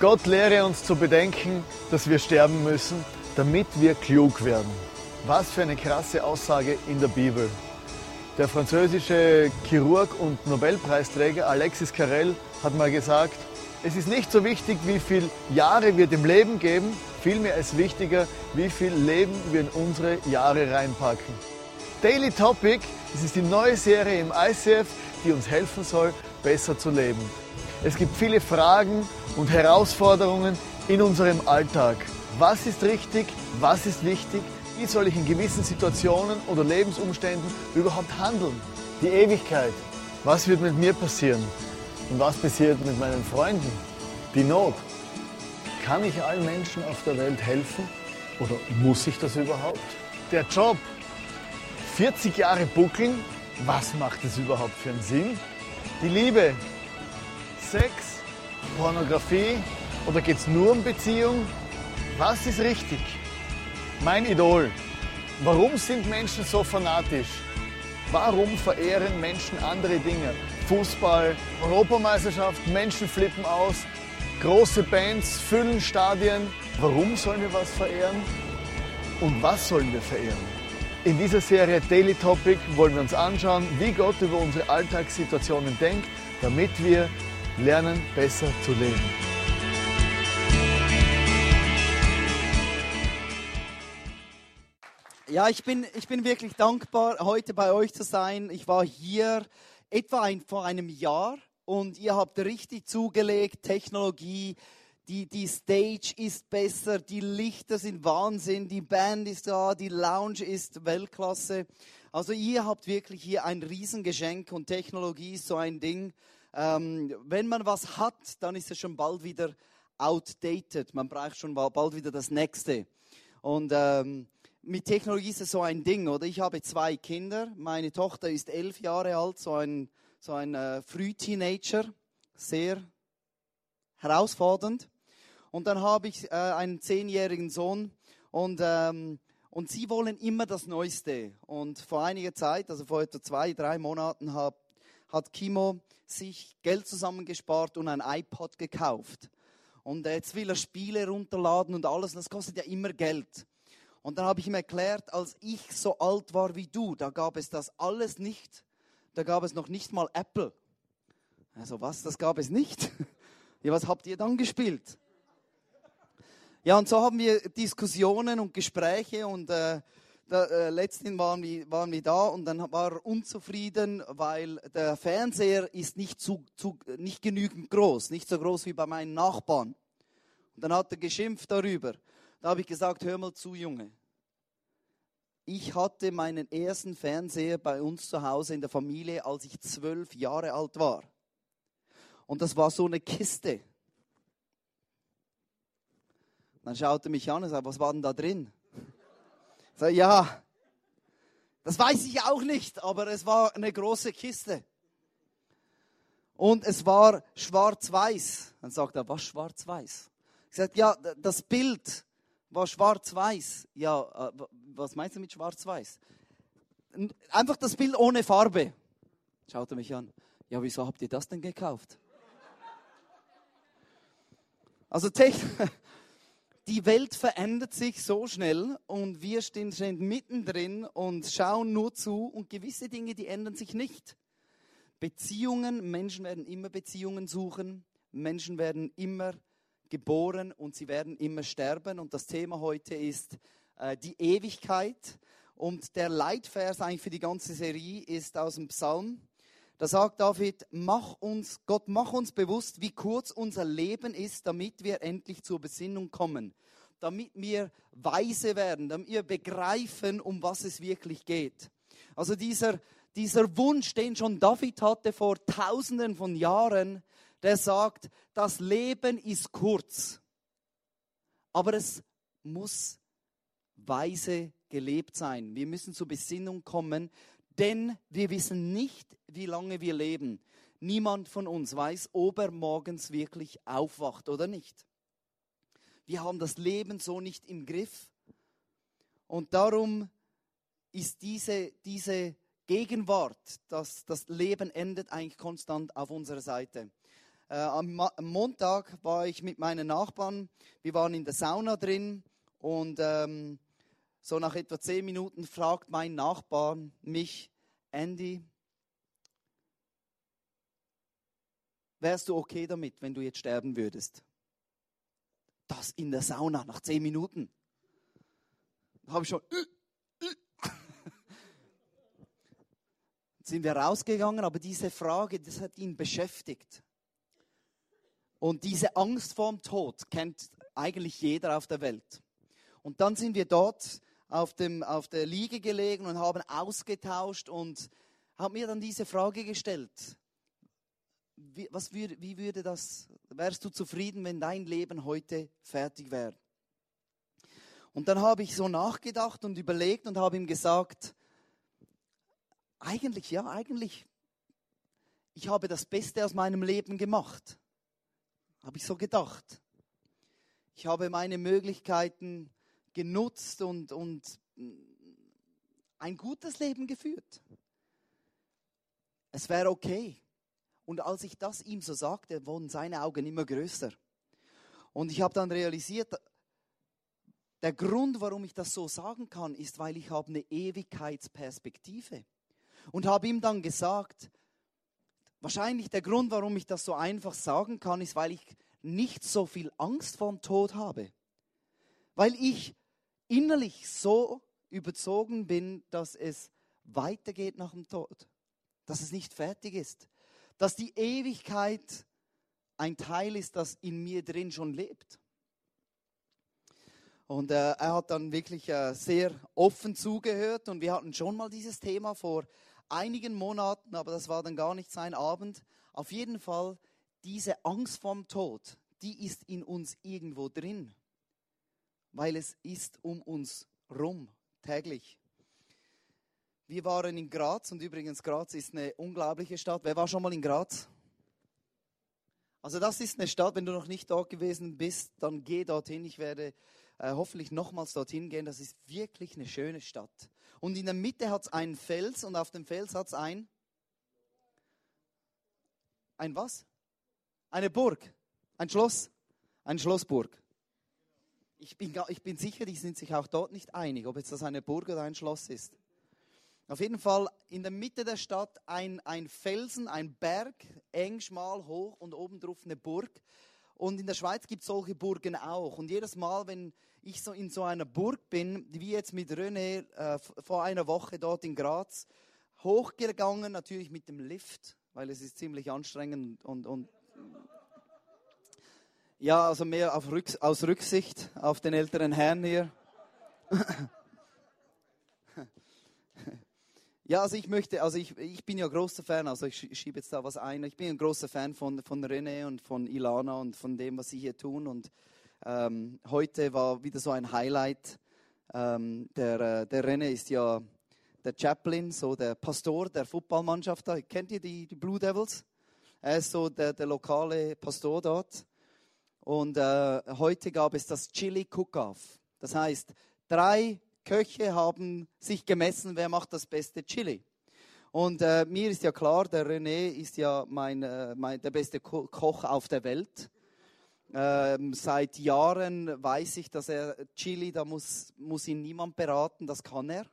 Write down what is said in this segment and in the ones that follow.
Gott lehre uns zu bedenken, dass wir sterben müssen, damit wir klug werden. Was für eine krasse Aussage in der Bibel. Der französische Chirurg und Nobelpreisträger Alexis Carrel hat mal gesagt, es ist nicht so wichtig, wie viele Jahre wir dem Leben geben, vielmehr ist wichtiger, wie viel Leben wir in unsere Jahre reinpacken. Daily Topic, das ist die neue Serie im ICF, die uns helfen soll, besser zu leben. Es gibt viele Fragen und Herausforderungen in unserem Alltag. Was ist richtig? Was ist wichtig? Wie soll ich in gewissen Situationen oder Lebensumständen überhaupt handeln? Die Ewigkeit. Was wird mit mir passieren? Und was passiert mit meinen Freunden? Die Not. Kann ich allen Menschen auf der Welt helfen? Oder muss ich das überhaupt? Der Job. 40 Jahre buckeln. Was macht es überhaupt für einen Sinn? Die Liebe. Sex, Pornografie oder geht es nur um Beziehung? Was ist richtig? Mein Idol. Warum sind Menschen so fanatisch? Warum verehren Menschen andere Dinge? Fußball, Europameisterschaft, Menschen flippen aus, große Bands füllen Stadien. Warum sollen wir was verehren? Und was sollen wir verehren? In dieser Serie Daily Topic wollen wir uns anschauen, wie Gott über unsere Alltagssituationen denkt, damit wir lernen, besser zu leben. Ja, ich bin, ich bin wirklich dankbar, heute bei euch zu sein. Ich war hier etwa ein, vor einem Jahr und ihr habt richtig zugelegt, Technologie, die, die Stage ist besser, die Lichter sind Wahnsinn, die Band ist da, die Lounge ist Weltklasse. Also ihr habt wirklich hier ein Riesengeschenk und Technologie ist so ein Ding. Ähm, wenn man was hat, dann ist es schon bald wieder outdated. Man braucht schon bald wieder das nächste. Und ähm, mit Technologie ist es so ein Ding, oder? Ich habe zwei Kinder. Meine Tochter ist elf Jahre alt, so ein, so ein äh, Frühteenager, sehr herausfordernd. Und dann habe ich äh, einen zehnjährigen Sohn und, ähm, und sie wollen immer das Neueste. Und vor einiger Zeit, also vor etwa zwei, drei Monaten, hat, hat Kimo sich Geld zusammengespart und ein iPod gekauft. Und jetzt will er Spiele runterladen und alles, das kostet ja immer Geld. Und dann habe ich ihm erklärt, als ich so alt war wie du, da gab es das alles nicht. Da gab es noch nicht mal Apple. Also was, das gab es nicht? Ja, was habt ihr dann gespielt? Ja, und so haben wir Diskussionen und Gespräche und äh, da, äh, letztens waren wir, waren wir da und dann war er unzufrieden, weil der Fernseher ist nicht, zu, zu, nicht genügend groß, nicht so groß wie bei meinen Nachbarn. Und dann hat er geschimpft darüber. Da habe ich gesagt, hör mal zu, Junge. Ich hatte meinen ersten Fernseher bei uns zu Hause in der Familie, als ich zwölf Jahre alt war. Und das war so eine Kiste. Dann schaute er mich an und sagte, was war denn da drin? Sage, ja, das weiß ich auch nicht, aber es war eine große Kiste. Und es war schwarz-weiß. Dann sagt er, was schwarz-weiß? Ich sage, ja, das Bild war schwarz-weiß. Ja, äh, was meinst du mit schwarz-weiß? Einfach das Bild ohne Farbe. Schaut er mich an. Ja, wieso habt ihr das denn gekauft? Also die Welt verändert sich so schnell und wir stehen, stehen mittendrin und schauen nur zu und gewisse Dinge, die ändern sich nicht. Beziehungen, Menschen werden immer Beziehungen suchen, Menschen werden immer geboren und sie werden immer sterben. Und das Thema heute ist äh, die Ewigkeit. Und der Leitvers eigentlich für die ganze Serie ist aus dem Psalm. Da sagt David, mach uns, Gott, mach uns bewusst, wie kurz unser Leben ist, damit wir endlich zur Besinnung kommen. Damit wir weise werden, damit wir begreifen, um was es wirklich geht. Also dieser, dieser Wunsch, den schon David hatte vor tausenden von Jahren, der sagt, das Leben ist kurz, aber es muss weise gelebt sein. Wir müssen zur Besinnung kommen, denn wir wissen nicht, wie lange wir leben. Niemand von uns weiß, ob er morgens wirklich aufwacht oder nicht. Wir haben das Leben so nicht im Griff. Und darum ist diese, diese Gegenwart, dass das Leben endet, eigentlich konstant auf unserer Seite. Äh, am, Montag war ich mit meinen Nachbarn, wir waren in der Sauna drin und ähm, so nach etwa zehn Minuten fragt mein Nachbar mich, Andy, wärst du okay damit, wenn du jetzt sterben würdest? Das in der Sauna nach zehn Minuten. Da habe ich schon. Äh, äh. sind wir rausgegangen, aber diese Frage, das hat ihn beschäftigt. Und diese Angst vorm Tod kennt eigentlich jeder auf der Welt. Und dann sind wir dort auf, dem, auf der Liege gelegen und haben ausgetauscht und haben mir dann diese Frage gestellt. Wie, was würde, wie würde das, wärst du zufrieden, wenn dein Leben heute fertig wäre? Und dann habe ich so nachgedacht und überlegt und habe ihm gesagt, eigentlich, ja, eigentlich, ich habe das Beste aus meinem Leben gemacht. Habe ich so gedacht. Ich habe meine Möglichkeiten genutzt und, und ein gutes Leben geführt. Es wäre okay. Und als ich das ihm so sagte, wurden seine Augen immer größer. Und ich habe dann realisiert, der Grund, warum ich das so sagen kann, ist, weil ich habe eine Ewigkeitsperspektive. Und habe ihm dann gesagt, wahrscheinlich der Grund, warum ich das so einfach sagen kann, ist, weil ich nicht so viel Angst vor dem Tod habe. Weil ich innerlich so überzogen bin, dass es weitergeht nach dem Tod, dass es nicht fertig ist, dass die Ewigkeit ein Teil ist, das in mir drin schon lebt. Und äh, er hat dann wirklich äh, sehr offen zugehört und wir hatten schon mal dieses Thema vor einigen Monaten, aber das war dann gar nicht sein Abend. Auf jeden Fall, diese Angst vorm Tod, die ist in uns irgendwo drin weil es ist um uns rum täglich. Wir waren in Graz und übrigens Graz ist eine unglaubliche Stadt. Wer war schon mal in Graz? Also das ist eine Stadt, wenn du noch nicht dort gewesen bist, dann geh dorthin. Ich werde äh, hoffentlich nochmals dorthin gehen. Das ist wirklich eine schöne Stadt. Und in der Mitte hat es einen Fels und auf dem Fels hat es ein ein was? Eine Burg, ein Schloss, eine Schlossburg. Ich bin, ich bin sicher, die sind sich auch dort nicht einig, ob jetzt das eine Burg oder ein Schloss ist. Auf jeden Fall in der Mitte der Stadt ein, ein Felsen, ein Berg, eng, schmal, hoch und obendrauf eine Burg. Und in der Schweiz gibt es solche Burgen auch. Und jedes Mal, wenn ich so in so einer Burg bin, wie jetzt mit René äh, vor einer Woche dort in Graz, hochgegangen, natürlich mit dem Lift, weil es ist ziemlich anstrengend und, und ja, also mehr Rück, aus Rücksicht auf den älteren Herrn hier. ja, also ich möchte, also ich, ich bin ja großer Fan, also ich schiebe jetzt da was ein. Ich bin ein großer Fan von, von René und von Ilana und von dem, was sie hier tun. Und ähm, heute war wieder so ein Highlight. Ähm, der, äh, der René ist ja der Chaplain, so der Pastor der Footballmannschaft da. Kennt ihr die, die Blue Devils? Er ist so der, der lokale Pastor dort. Und äh, heute gab es das Chili Cook-Off. Das heißt, drei Köche haben sich gemessen, wer macht das beste Chili. Und äh, mir ist ja klar, der René ist ja mein, äh, mein der beste Ko Koch auf der Welt. Ähm, seit Jahren weiß ich, dass er Chili, da muss, muss ihn niemand beraten, das kann er.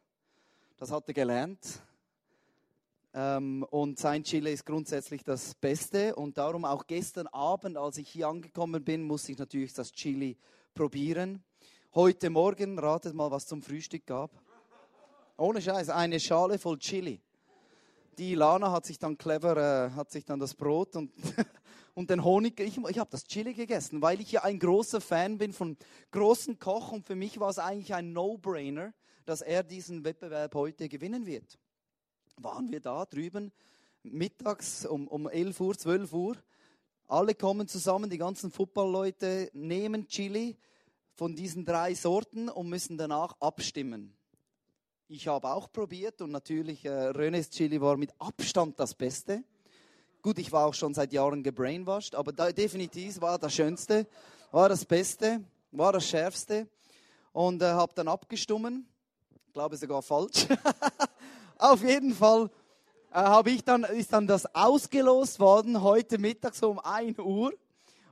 Das hat er gelernt. Ähm, und sein Chile ist grundsätzlich das Beste. Und darum auch gestern Abend, als ich hier angekommen bin, musste ich natürlich das Chili probieren. Heute Morgen, ratet mal, was zum Frühstück gab. Ohne Scheiß, eine Schale voll Chili. Die Lana hat sich dann clever, äh, hat sich dann das Brot und, und den Honig, ich, ich habe das Chili gegessen, weil ich ja ein großer Fan bin von großen Koch und für mich war es eigentlich ein No-Brainer, dass er diesen Wettbewerb heute gewinnen wird waren wir da drüben, mittags um, um 11 Uhr, 12 Uhr. Alle kommen zusammen, die ganzen Footballleute nehmen Chili von diesen drei Sorten und müssen danach abstimmen. Ich habe auch probiert und natürlich äh, Renes Chili war mit Abstand das Beste. Gut, ich war auch schon seit Jahren gebrainwashed, aber da, definitiv war das Schönste, war das Beste, war das Schärfste und äh, habe dann abgestimmt. Ich glaube sogar falsch. Auf jeden Fall habe ich dann, ist dann das ausgelost worden, heute Mittag so um 1 Uhr.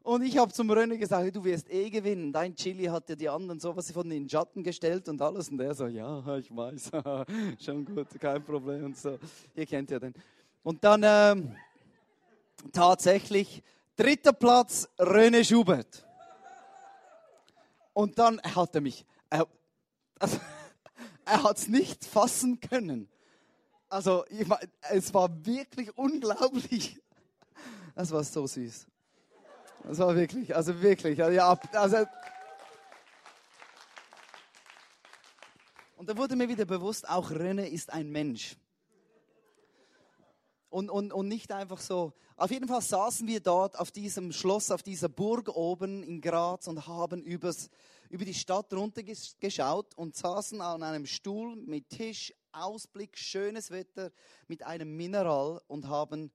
Und ich habe zum René gesagt, du wirst eh gewinnen. Dein Chili hat ja die anderen sowas von in den Schatten gestellt und alles. Und er so, ja, ich weiß, schon gut, kein Problem und so. Ihr kennt ja den. Und dann ähm, tatsächlich dritter Platz René Schubert. Und dann hat er mich, er, also, er hat es nicht fassen können. Also ich, es war wirklich unglaublich. Es war so süß. Das war wirklich, also wirklich, also ja, also. Und da wurde mir wieder bewusst, auch René ist ein Mensch. Und, und, und nicht einfach so. Auf jeden Fall saßen wir dort auf diesem Schloss, auf dieser Burg oben in Graz und haben übers, über die Stadt runtergeschaut und saßen an einem Stuhl mit Tisch, Ausblick, schönes Wetter, mit einem Mineral und haben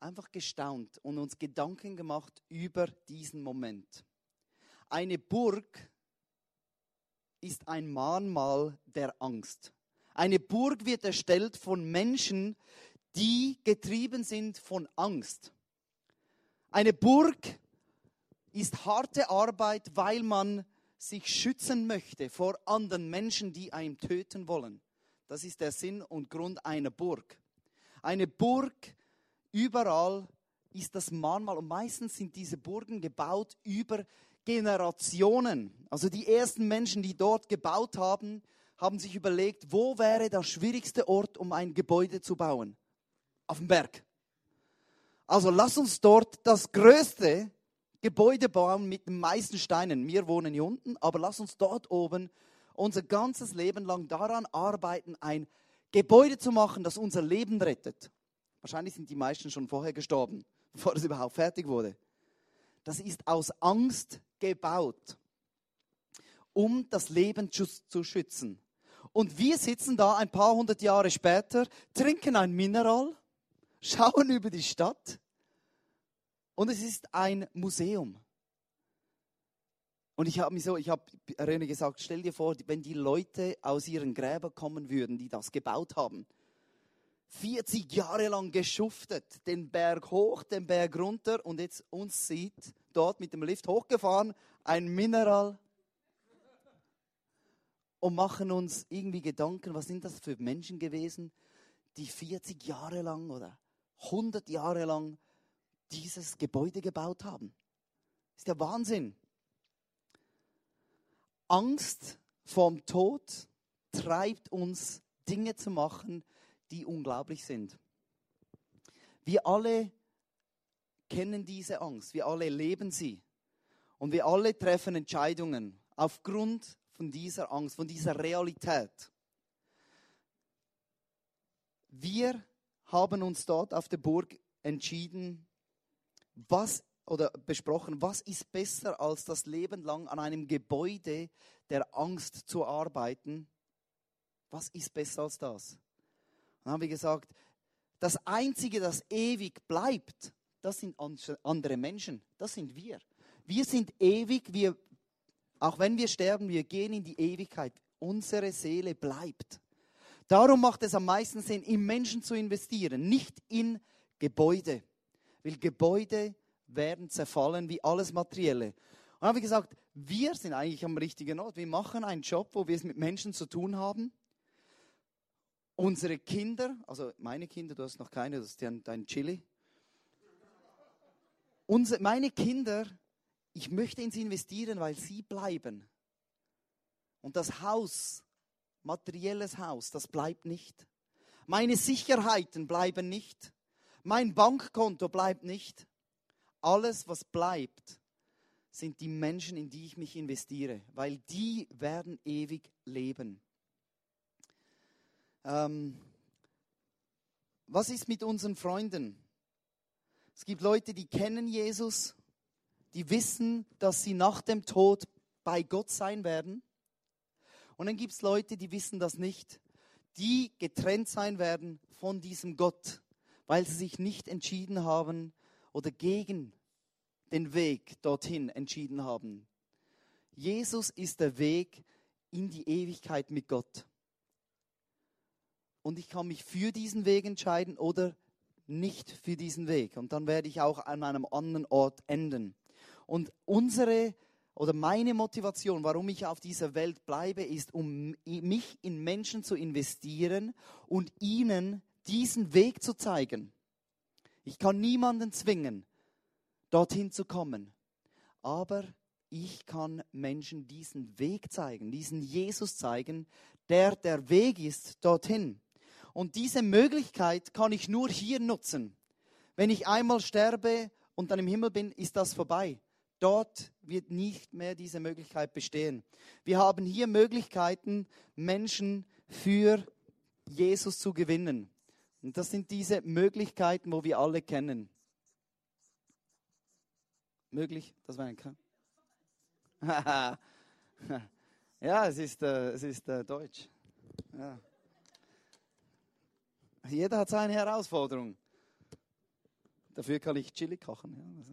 einfach gestaunt und uns Gedanken gemacht über diesen Moment. Eine Burg ist ein Mahnmal der Angst. Eine Burg wird erstellt von Menschen, die getrieben sind von Angst. Eine Burg ist harte Arbeit, weil man sich schützen möchte vor anderen Menschen, die einen töten wollen. Das ist der Sinn und Grund einer Burg. Eine Burg Überall ist das Mahnmal und meistens sind diese Burgen gebaut über Generationen. Also die ersten Menschen, die dort gebaut haben, haben sich überlegt, wo wäre der schwierigste Ort, um ein Gebäude zu bauen? Auf dem Berg. Also lass uns dort das größte Gebäude bauen mit den meisten Steinen. Wir wohnen hier unten, aber lass uns dort oben unser ganzes Leben lang daran arbeiten, ein Gebäude zu machen, das unser Leben rettet. Wahrscheinlich sind die meisten schon vorher gestorben, bevor es überhaupt fertig wurde. Das ist aus Angst gebaut, um das Leben zu schützen. Und wir sitzen da ein paar hundert Jahre später, trinken ein Mineral, schauen über die Stadt und es ist ein Museum. Und ich habe mir so, ich habe René gesagt, stell dir vor, wenn die Leute aus ihren Gräbern kommen würden, die das gebaut haben, 40 Jahre lang geschuftet, den Berg hoch, den Berg runter und jetzt uns sieht, dort mit dem Lift hochgefahren, ein Mineral und machen uns irgendwie Gedanken, was sind das für Menschen gewesen, die 40 Jahre lang oder 100 Jahre lang dieses Gebäude gebaut haben. Ist der Wahnsinn. Angst vorm Tod treibt uns, Dinge zu machen, die unglaublich sind. Wir alle kennen diese Angst, wir alle leben sie und wir alle treffen Entscheidungen aufgrund von dieser Angst, von dieser Realität. Wir haben uns dort auf der Burg entschieden, was oder besprochen, was ist besser als das Leben lang an einem Gebäude der Angst zu arbeiten? Was ist besser als das? Dann haben wir gesagt, das Einzige, das ewig bleibt, das sind andere Menschen, das sind wir. Wir sind ewig, wir, auch wenn wir sterben, wir gehen in die Ewigkeit. Unsere Seele bleibt. Darum macht es am meisten Sinn, in Menschen zu investieren, nicht in Gebäude. Weil Gebäude werden zerfallen wie alles Materielle. Und dann haben wir gesagt, wir sind eigentlich am richtigen Ort. Wir machen einen Job, wo wir es mit Menschen zu tun haben unsere Kinder, also meine Kinder, du hast noch keine, das ist dein, dein Chili. Unsere, meine Kinder, ich möchte in sie investieren, weil sie bleiben. Und das Haus, materielles Haus, das bleibt nicht. Meine Sicherheiten bleiben nicht. Mein Bankkonto bleibt nicht. Alles, was bleibt, sind die Menschen, in die ich mich investiere, weil die werden ewig leben. Ähm, was ist mit unseren Freunden? Es gibt Leute, die kennen Jesus, die wissen, dass sie nach dem Tod bei Gott sein werden. Und dann gibt es Leute, die wissen das nicht, die getrennt sein werden von diesem Gott, weil sie sich nicht entschieden haben oder gegen den Weg dorthin entschieden haben. Jesus ist der Weg in die Ewigkeit mit Gott. und ich kann mich für diesen Weg entscheiden oder nicht für diesen Weg. Und dann werde ich auch an einem anderen Ort enden. Und unsere oder meine Motivation, warum ich auf dieser Welt bleibe, ist, um mich in Menschen zu investieren und ihnen diesen Weg zu zeigen. Ich kann niemanden zwingen, dorthin zu kommen. Aber ich kann Menschen diesen Weg zeigen, diesen Jesus zeigen, der der Weg ist dorthin. Und diese Möglichkeit kann ich nur hier nutzen. Wenn ich einmal sterbe und dann im Himmel bin, ist das vorbei. Dort wird nicht mehr diese Möglichkeit bestehen. Wir haben hier Möglichkeiten, Menschen für Jesus zu gewinnen. Und das sind diese Möglichkeiten, wo wir alle kennen. Möglich? Das war ein K. ja, es ist, äh, es ist äh, Deutsch. Ja. Jeder hat seine Herausforderung. Dafür kann ich Chili kochen. Ja. Also,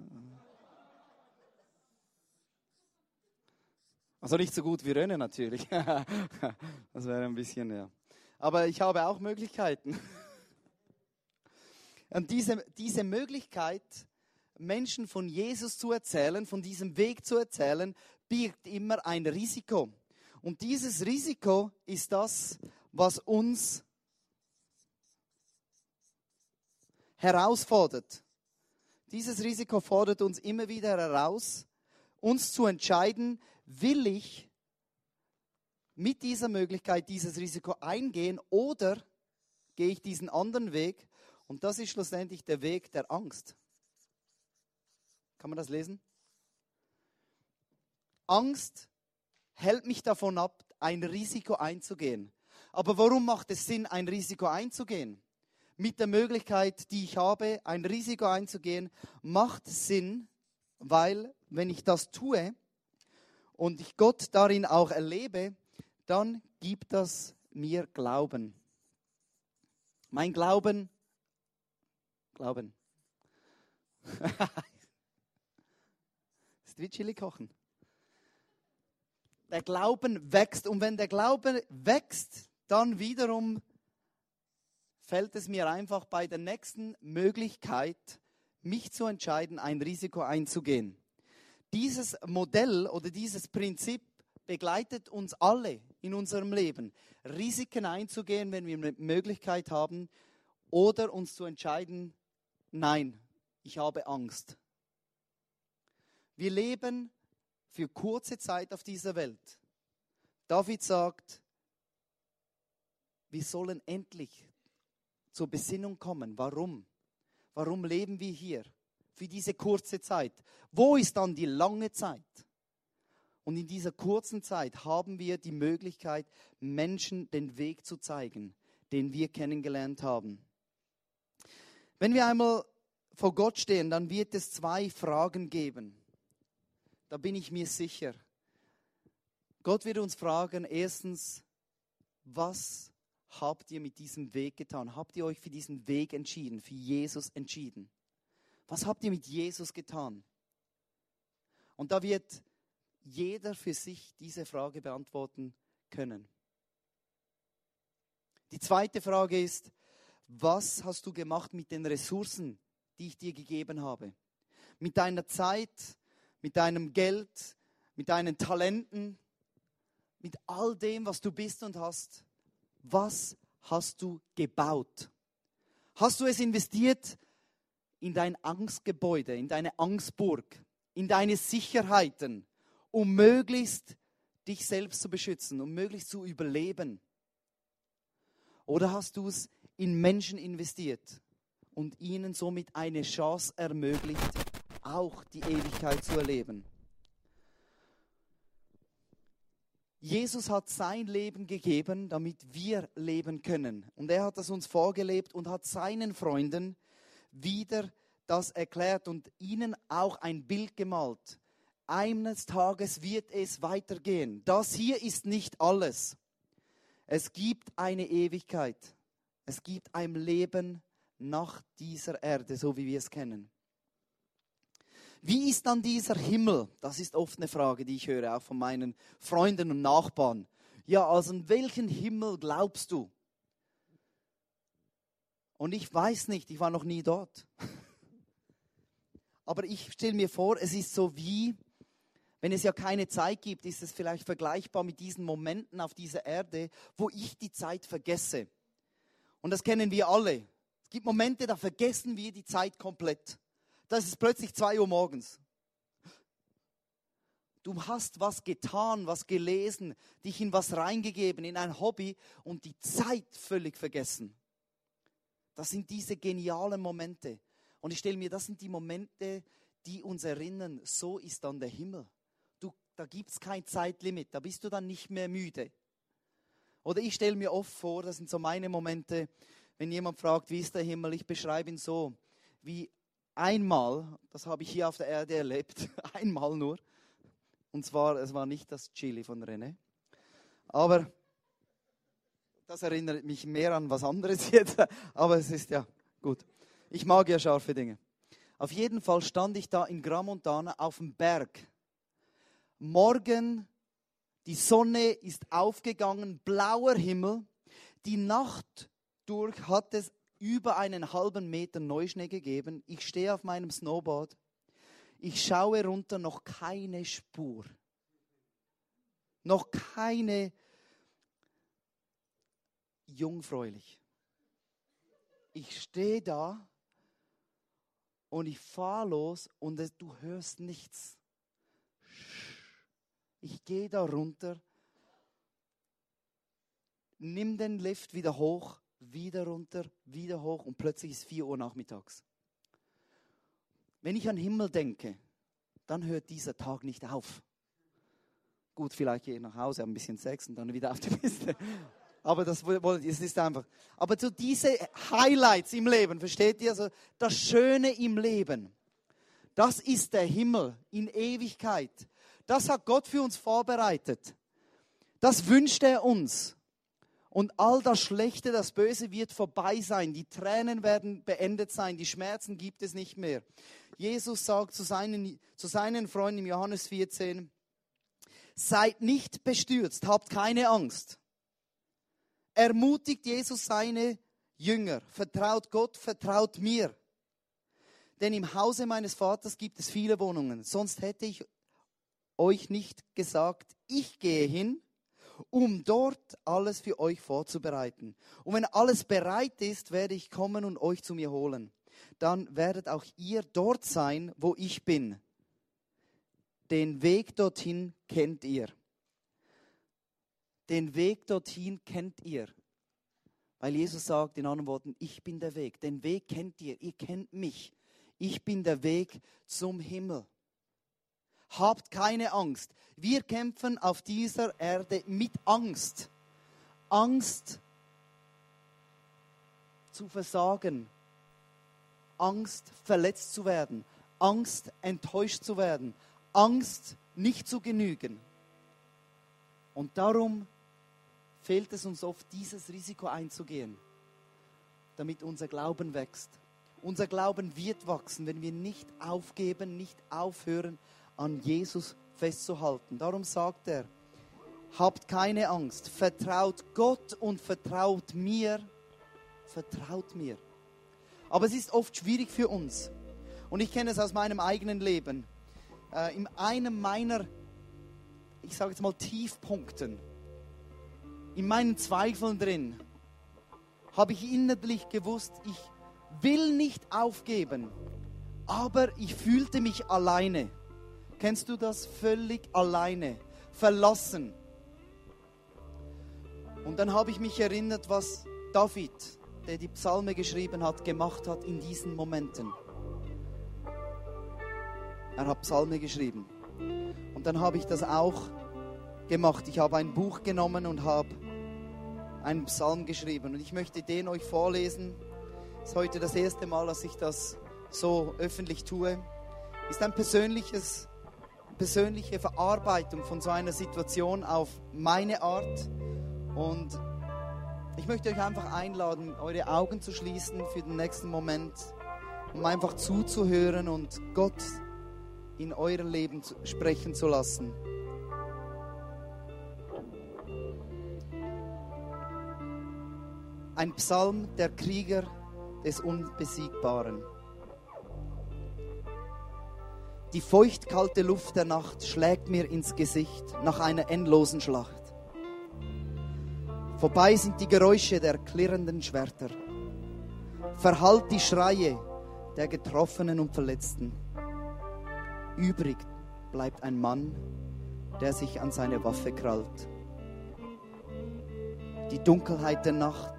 also nicht so gut wie Rönne natürlich. das wäre ein bisschen, ja. Aber ich habe auch Möglichkeiten. Und diese, diese Möglichkeit, Menschen von Jesus zu erzählen, von diesem Weg zu erzählen, birgt immer ein Risiko. Und dieses Risiko ist das, was uns herausfordert. Dieses Risiko fordert uns immer wieder heraus, uns zu entscheiden, will ich mit dieser Möglichkeit dieses Risiko eingehen oder gehe ich diesen anderen Weg? Und das ist schlussendlich der Weg der Angst. Kann man das lesen? Angst hält mich davon ab, ein Risiko einzugehen. Aber warum macht es Sinn, ein Risiko einzugehen? Mit der Möglichkeit, die ich habe, ein Risiko einzugehen, macht Sinn, weil wenn ich das tue und ich Gott darin auch erlebe, dann gibt das mir Glauben. Mein Glauben, Glauben. ist wie Chili kochen der Glauben wächst. Und wenn der Glaube wächst, dann wiederum fällt es mir einfach bei der nächsten Möglichkeit, mich zu entscheiden, ein Risiko einzugehen. Dieses Modell oder dieses Prinzip begleitet uns alle in unserem Leben. Risiken einzugehen, wenn wir eine Möglichkeit haben, oder uns zu entscheiden, nein, ich habe Angst. Wir leben für kurze Zeit auf dieser Welt. David sagt, wir sollen endlich zur Besinnung kommen. Warum? Warum leben wir hier? Für diese kurze Zeit. Wo ist dann die lange Zeit? Und in dieser kurzen Zeit haben wir die Möglichkeit, Menschen den Weg zu zeigen, den wir kennengelernt haben. Wenn wir einmal vor Gott stehen, dann wird es zwei Fragen geben. Da bin ich mir sicher. Gott wird uns fragen, erstens, was habt ihr mit diesem Weg getan? Habt ihr euch für diesen Weg entschieden, für Jesus entschieden? Was habt ihr mit Jesus getan? Und da wird jeder für sich diese Frage beantworten können. Die zweite Frage ist, was hast du gemacht mit den Ressourcen, die ich dir gegeben habe? Mit deiner Zeit, mit deinem Geld, mit deinen Talenten, mit all dem, was du bist und hast. Was hast du gebaut? Hast du es investiert in dein Angstgebäude, in deine Angstburg, in deine Sicherheiten, um möglichst dich selbst zu beschützen, um möglichst zu überleben? Oder hast du es in Menschen investiert und ihnen somit eine Chance ermöglicht, auch die Ewigkeit zu erleben. Jesus hat sein Leben gegeben, damit wir leben können. Und er hat das uns vorgelebt und hat seinen Freunden wieder das erklärt und ihnen auch ein Bild gemalt. Eines Tages wird es weitergehen. Das hier ist nicht alles. Es gibt eine Ewigkeit. Es gibt ein Leben nach dieser Erde, so wie wir es kennen. Wie ist dann dieser Himmel? Das ist oft eine Frage, die ich höre, auch von meinen Freunden und Nachbarn. Ja, also an welchen Himmel glaubst du? Und ich weiß nicht, ich war noch nie dort. Aber ich stelle mir vor, es ist so wie, wenn es ja keine Zeit gibt, ist es vielleicht vergleichbar mit diesen Momenten auf dieser Erde, wo ich die Zeit vergesse. Und das kennen wir alle. Es gibt Momente, da vergessen wir die Zeit komplett. Das ist plötzlich zwei Uhr morgens. Du hast was getan, was gelesen, dich in was reingegeben, in ein Hobby und die Zeit völlig vergessen. Das sind diese genialen Momente. Und ich stelle mir, das sind die Momente, die uns erinnern, so ist dann der Himmel. Du, da gibt es kein Zeitlimit, da bist du dann nicht mehr müde. Oder ich stelle mir oft vor, das sind so meine Momente, wenn jemand fragt, wie ist der Himmel, ich beschreibe ihn so, wie einmal, das habe ich hier auf der Erde erlebt, einmal nur, und zwar, es war nicht das Chili von René. Aber das erinnert mich mehr an was anderes jetzt. Aber es ist ja gut. Ich mag ja scharfe Dinge. Auf jeden Fall stand ich da in Gramontana auf dem Berg. Morgen, die Sonne ist aufgegangen, blauer Himmel. Die Nacht durch hat es über einen halben Meter Neuschnee gegeben. Ich stehe auf meinem Snowboard ich schaue runter, noch keine Spur. Noch keine jungfräulich. Ich stehe da und ich fahre los und du hörst nichts. Ich gehe da runter, nimm den Lift wieder hoch, wieder runter, wieder hoch und plötzlich ist 4 Uhr nachmittags. Wenn ich an Himmel denke, dann hört dieser Tag nicht auf. Gut, vielleicht gehe ich nach Hause, ein bisschen Sex und dann wieder auf die Piste. Aber das, das ist einfach. Aber so diese Highlights im Leben, versteht ihr? Also das Schöne im Leben, das ist der Himmel in Ewigkeit. Das hat Gott für uns vorbereitet. Das wünscht er uns. Und all das Schlechte, das Böse wird vorbei sein. Die Tränen werden beendet sein. Die Schmerzen gibt es nicht mehr. Jesus sagt zu seinen, zu seinen Freunden im Johannes 14, seid nicht bestürzt, habt keine Angst. Ermutigt Jesus seine Jünger, vertraut Gott, vertraut mir. Denn im Hause meines Vaters gibt es viele Wohnungen, sonst hätte ich euch nicht gesagt, ich gehe hin um dort alles für euch vorzubereiten. Und wenn alles bereit ist, werde ich kommen und euch zu mir holen. Dann werdet auch ihr dort sein, wo ich bin. Den Weg dorthin kennt ihr. Den Weg dorthin kennt ihr. Weil Jesus sagt in anderen Worten, ich bin der Weg. Den Weg kennt ihr, ihr kennt mich. Ich bin der Weg zum Himmel. Habt keine Angst. Wir kämpfen auf dieser Erde mit Angst. Angst zu versagen. Angst verletzt zu werden. Angst enttäuscht zu werden. Angst nicht zu genügen. Und darum fehlt es uns oft, dieses Risiko einzugehen, damit unser Glauben wächst. Unser Glauben wird wachsen, wenn wir nicht aufgeben, nicht aufhören, an Jesus festzuhalten. Darum sagt er, habt keine Angst, vertraut Gott und vertraut mir, vertraut mir. Aber es ist oft schwierig für uns. Und ich kenne es aus meinem eigenen Leben. Äh, in einem meiner, ich sage jetzt mal, Tiefpunkten, in meinen Zweifeln drin, habe ich innerlich gewusst, ich will nicht aufgeben, aber ich fühlte mich alleine. Kennst du das völlig alleine, verlassen? Und dann habe ich mich erinnert, was David, der die Psalme geschrieben hat, gemacht hat in diesen Momenten. Er hat Psalme geschrieben. Und dann habe ich das auch gemacht. Ich habe ein Buch genommen und habe einen Psalm geschrieben. Und ich möchte den euch vorlesen. Es ist heute das erste Mal, dass ich das so öffentlich tue. Ist ein persönliches persönliche Verarbeitung von so einer Situation auf meine Art. Und ich möchte euch einfach einladen, eure Augen zu schließen für den nächsten Moment, um einfach zuzuhören und Gott in euer Leben sprechen zu lassen. Ein Psalm der Krieger des Unbesiegbaren. Die feuchtkalte Luft der Nacht schlägt mir ins Gesicht nach einer endlosen Schlacht. Vorbei sind die Geräusche der klirrenden Schwerter. Verhallt die Schreie der Getroffenen und Verletzten. Übrig bleibt ein Mann, der sich an seine Waffe krallt. Die Dunkelheit der Nacht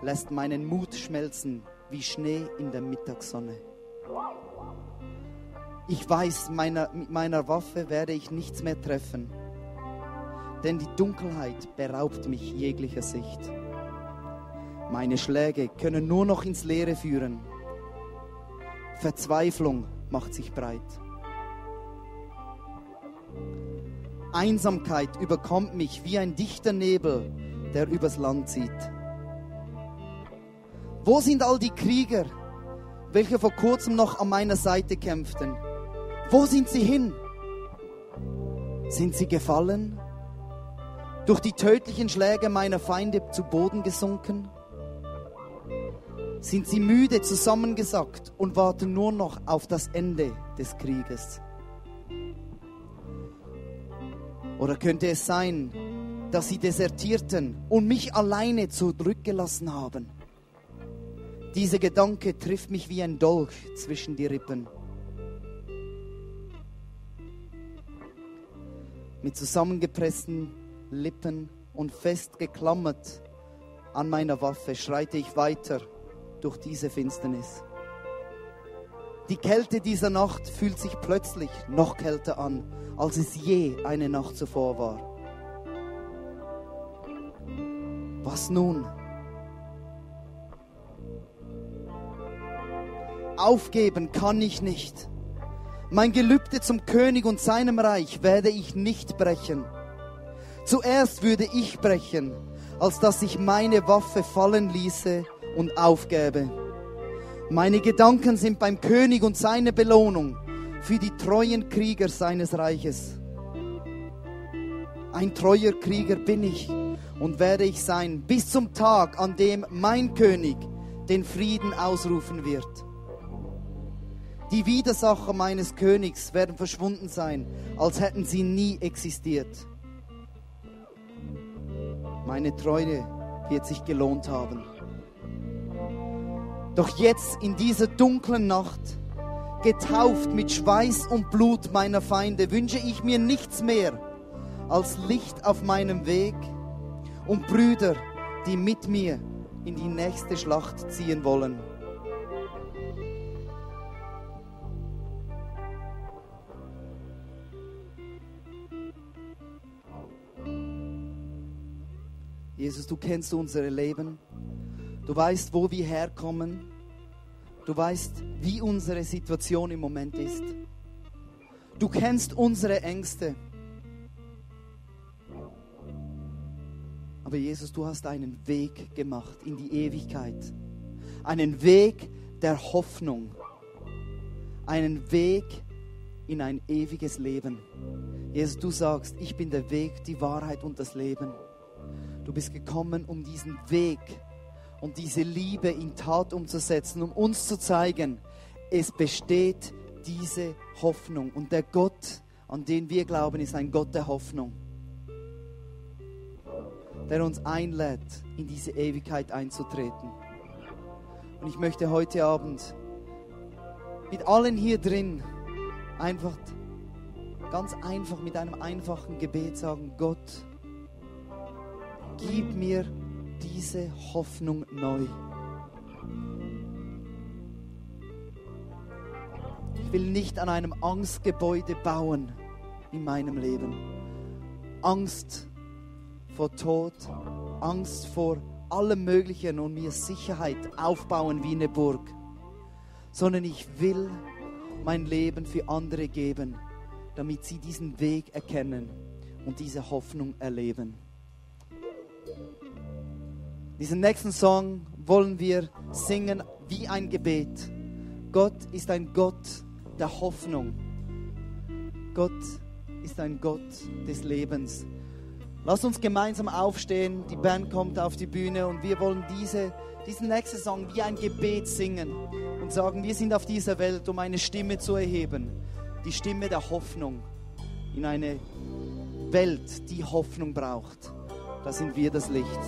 lässt meinen Mut schmelzen wie Schnee in der Mittagssonne. Ich weiß, meiner, mit meiner Waffe werde ich nichts mehr treffen, denn die Dunkelheit beraubt mich jeglicher Sicht. Meine Schläge können nur noch ins Leere führen. Verzweiflung macht sich breit. Einsamkeit überkommt mich wie ein dichter Nebel, der übers Land zieht. Wo sind all die Krieger, welche vor kurzem noch an meiner Seite kämpften? Wo sind sie hin? Sind sie gefallen? Durch die tödlichen Schläge meiner Feinde zu Boden gesunken? Sind sie müde zusammengesackt und warten nur noch auf das Ende des Krieges? Oder könnte es sein, dass sie desertierten und mich alleine zurückgelassen haben? Dieser Gedanke trifft mich wie ein Dolch zwischen die Rippen. Mit zusammengepressten Lippen und fest geklammert an meiner Waffe schreite ich weiter durch diese Finsternis. Die Kälte dieser Nacht fühlt sich plötzlich noch kälter an, als es je eine Nacht zuvor war. Was nun? Aufgeben kann ich nicht. Mein Gelübde zum König und seinem Reich werde ich nicht brechen. Zuerst würde ich brechen, als dass ich meine Waffe fallen ließe und aufgäbe. Meine Gedanken sind beim König und seine Belohnung für die treuen Krieger seines Reiches. Ein treuer Krieger bin ich und werde ich sein bis zum Tag, an dem mein König den Frieden ausrufen wird. Die Widersacher meines Königs werden verschwunden sein, als hätten sie nie existiert. Meine Treue wird sich gelohnt haben. Doch jetzt in dieser dunklen Nacht, getauft mit Schweiß und Blut meiner Feinde, wünsche ich mir nichts mehr als Licht auf meinem Weg und Brüder, die mit mir in die nächste Schlacht ziehen wollen. Jesus, du kennst unsere Leben. Du weißt, wo wir herkommen. Du weißt, wie unsere Situation im Moment ist. Du kennst unsere Ängste. Aber Jesus, du hast einen Weg gemacht in die Ewigkeit. Einen Weg der Hoffnung. Einen Weg in ein ewiges Leben. Jesus, du sagst, ich bin der Weg, die Wahrheit und das Leben. Du bist gekommen, um diesen Weg und diese Liebe in Tat umzusetzen, um uns zu zeigen, es besteht diese Hoffnung. Und der Gott, an den wir glauben, ist ein Gott der Hoffnung, der uns einlädt, in diese Ewigkeit einzutreten. Und ich möchte heute Abend mit allen hier drin einfach, ganz einfach mit einem einfachen Gebet sagen, Gott, gib mir diese Hoffnung neu. Ich will nicht an einem Angstgebäude bauen in meinem Leben. Angst vor Tod, Angst vor allem Möglichen und mir Sicherheit aufbauen wie eine Burg, sondern ich will mein Leben für andere geben, damit sie diesen Weg erkennen und diese Hoffnung erleben. Diesen nächsten Song wollen wir singen wie ein Gebet. Gott ist ein Gott der Hoffnung. Gott ist ein Gott des Lebens. Lass uns gemeinsam aufstehen, die Band kommt auf die Bühne und wir wollen diese, diesen nächsten Song wie ein Gebet singen und sagen, wir sind auf dieser Welt, um eine Stimme zu erheben, die Stimme der Hoffnung in eine Welt, die Hoffnung braucht. Da sind wir das Licht.